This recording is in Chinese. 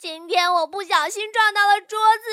今天我不小心撞到了桌子